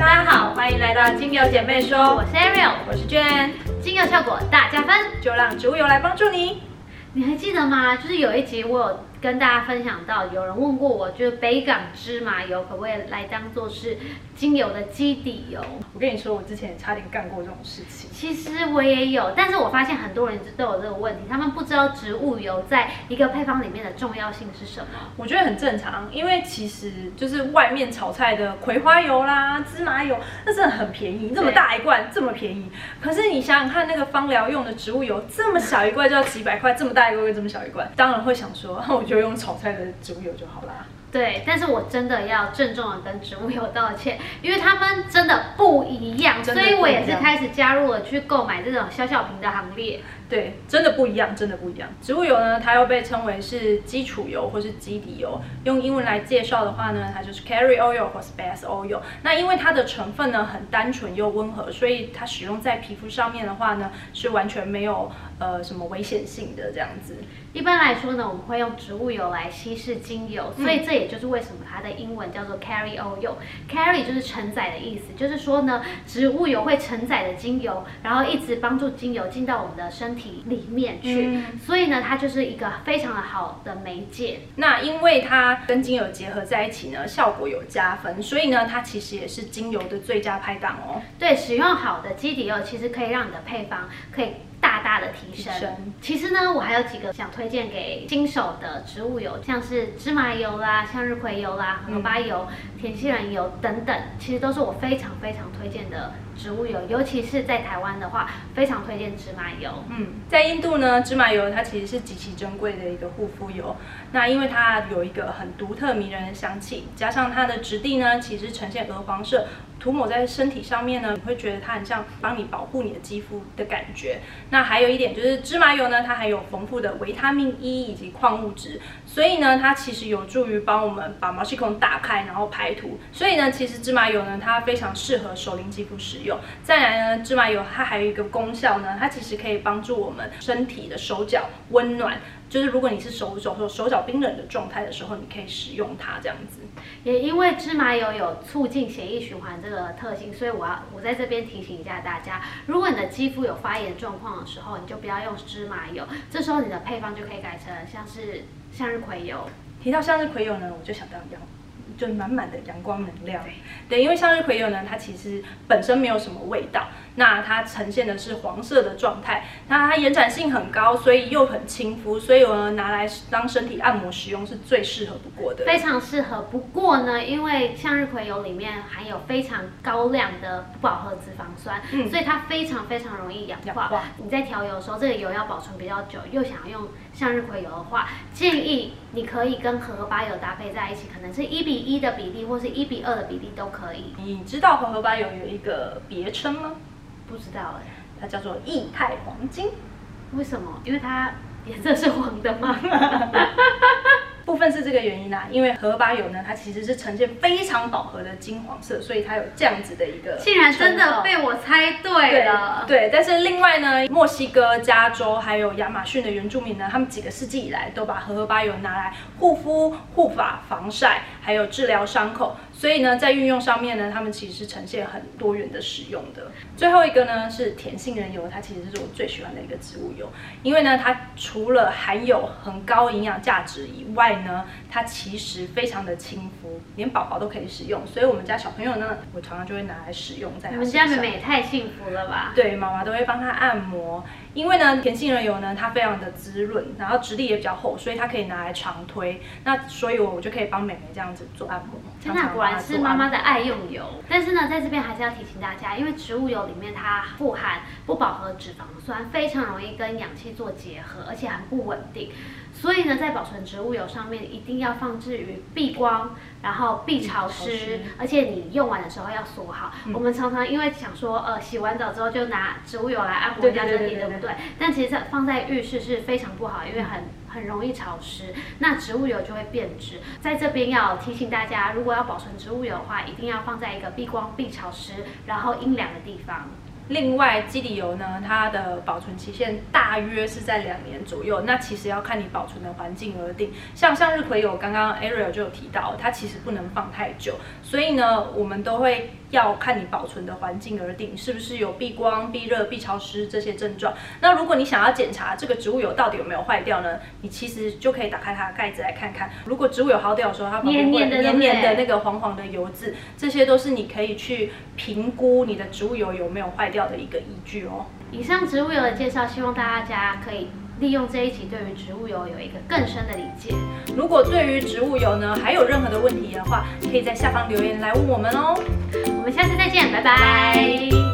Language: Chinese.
大家好，欢迎来到精油姐妹说，我是 Ariel，我是娟，精油效果大加分，就让植物油来帮助你。你还记得吗？就是有一集我有。跟大家分享到，有人问过我，就是北港芝麻油可不可以来当做是精油的基底油？我跟你说，我之前也差点干过这种事情。其实我也有，但是我发现很多人都有这个问题，他们不知道植物油在一个配方里面的重要性是什么。我觉得很正常，因为其实就是外面炒菜的葵花油啦、芝麻油，那真的很便宜，这么大一罐这么便宜。可是你想想看，那个芳疗用的植物油这么小一罐就要几百块，这么大一罐这么小一罐，当然会想说，我。就用炒菜的植物油就好啦。对，但是我真的要郑重的跟植物油道歉，因为他们真的不一样，所以我也是开始加入了去购买这种小小瓶的行列。对，真的不一样，真的不一样。植物油呢，它又被称为是基础油或是基底油。用英文来介绍的话呢，它就是 carry oil 或是 base oil。那因为它的成分呢很单纯又温和，所以它使用在皮肤上面的话呢，是完全没有呃什么危险性的这样子。一般来说呢，我们会用植物油来稀释精油，所以这也就是为什么它的英文叫做 carry oil。carry 就是承载的意思，就是说呢，植物油会承载的精油，然后一直帮助精油进到我们的身体。体里面去，所以呢，它就是一个非常的好的媒介。那因为它跟精油结合在一起呢，效果有加分，所以呢，它其实也是精油的最佳拍档哦。对，使用好的基底油，其实可以让你的配方可以。大大的提升。其实呢，我还有几个想推荐给新手的植物油，像是芝麻油啦、向日葵油啦、荷巴油、甜杏仁油等等，其实都是我非常非常推荐的植物油。尤其是在台湾的话，非常推荐芝麻油。嗯，在印度呢，芝麻油它其实是极其珍贵的一个护肤油。那因为它有一个很独特迷人的香气，加上它的质地呢，其实呈现鹅黄色。涂抹在身体上面呢，你会觉得它很像帮你保护你的肌肤的感觉。那还有一点就是芝麻油呢，它还有丰富的维他命 E 以及矿物质，所以呢，它其实有助于帮我们把毛细孔打开，然后排毒。所以呢，其实芝麻油呢，它非常适合熟龄肌肤使用。再来呢，芝麻油它还有一个功效呢，它其实可以帮助我们身体的手脚温暖。就是如果你是手手手脚冰冷的状态的时候，你可以使用它这样子。也因为芝麻油有促进血液循环这个特性，所以我要我在这边提醒一下大家，如果你的肌肤有发炎状况的时候，你就不要用芝麻油，这时候你的配方就可以改成像是向日葵油。提到向日葵油呢，我就想到阳，就满满的阳光能量。对，因为向日葵油呢，它其实本身没有什么味道。那它呈现的是黄色的状态，那它延展性很高，所以又很亲肤，所以呢拿来当身体按摩使用是最适合不过的。非常适合，不过呢，因为向日葵油里面含有非常高量的不饱和脂肪酸，嗯，所以它非常非常容易氧化。你在调油的时候，这个油要保存比较久，又想要用向日葵油的话，建议你可以跟荷荷巴油搭配在一起，可能是一比一的比例，或是一比二的比例都可以。你知道荷荷巴油有一个别称吗？不知道哎，它叫做液态黄金，为什么？因为它颜色是黄的吗？部分是这个原因啦，因为荷巴油呢，它其实是呈现非常饱和的金黄色，所以它有这样子的一个。竟然真的被我猜对了。对，但是另外呢，墨西哥、加州还有亚马逊的原住民呢，他们几个世纪以来都把荷荷巴油拿来护肤、护发、防晒，还有治疗伤口。所以呢，在运用上面呢，他们其实是呈现很多元的使用的。最后一个呢是甜杏仁油，它其实是我最喜欢的一个植物油，因为呢，它除了含有很高营养价值以外呢，它其实非常的亲肤，连宝宝都可以使用。所以我们家小朋友呢，我常常就会拿来使用在。你们家妹妹也太幸福了吧？对，妈妈都会帮她按摩。因为呢，甜杏仁油呢，它非常的滋润，然后质地也比较厚，所以它可以拿来长推。那所以，我我就可以帮美眉这样子做按摩。真的，果然是妈妈的爱用油。但是呢，在这边还是要提醒大家，因为植物油里面它富含不饱和脂肪酸，非常容易跟氧气做结合，而且很不稳定。所以呢，在保存植物油上面，一定要放置于避光，然后避潮湿，而且你用完的时候要锁好。我们常常因为想说，呃，洗完澡之后就拿植物油来按摩一下身体，对不对？但其实放在浴室是非常不好，因为很很容易潮湿，那植物油就会变质。在这边要提醒大家，如果要保存植物油的话，一定要放在一个避光、避潮湿，然后阴凉的地方。另外，基底油呢，它的保存期限大约是在两年左右。那其实要看你保存的环境而定。像向日葵油，刚刚 Ariel 就有提到，它其实不能放太久。所以呢，我们都会要看你保存的环境而定，是不是有避光、避热、避潮湿这些症状。那如果你想要检查这个植物油到底有没有坏掉呢？你其实就可以打开它的盖子来看看。如果植物油耗掉的时候，它旁边会黏黏的那个黄黄的油渍，这些都是你可以去评估你的植物油有没有坏掉。的一个依据哦。以上植物油的介绍，希望大家可以利用这一集，对于植物油有一个更深的理解。如果对于植物油呢，还有任何的问题的话，可以在下方留言来问我们哦。我们下次再见，拜拜。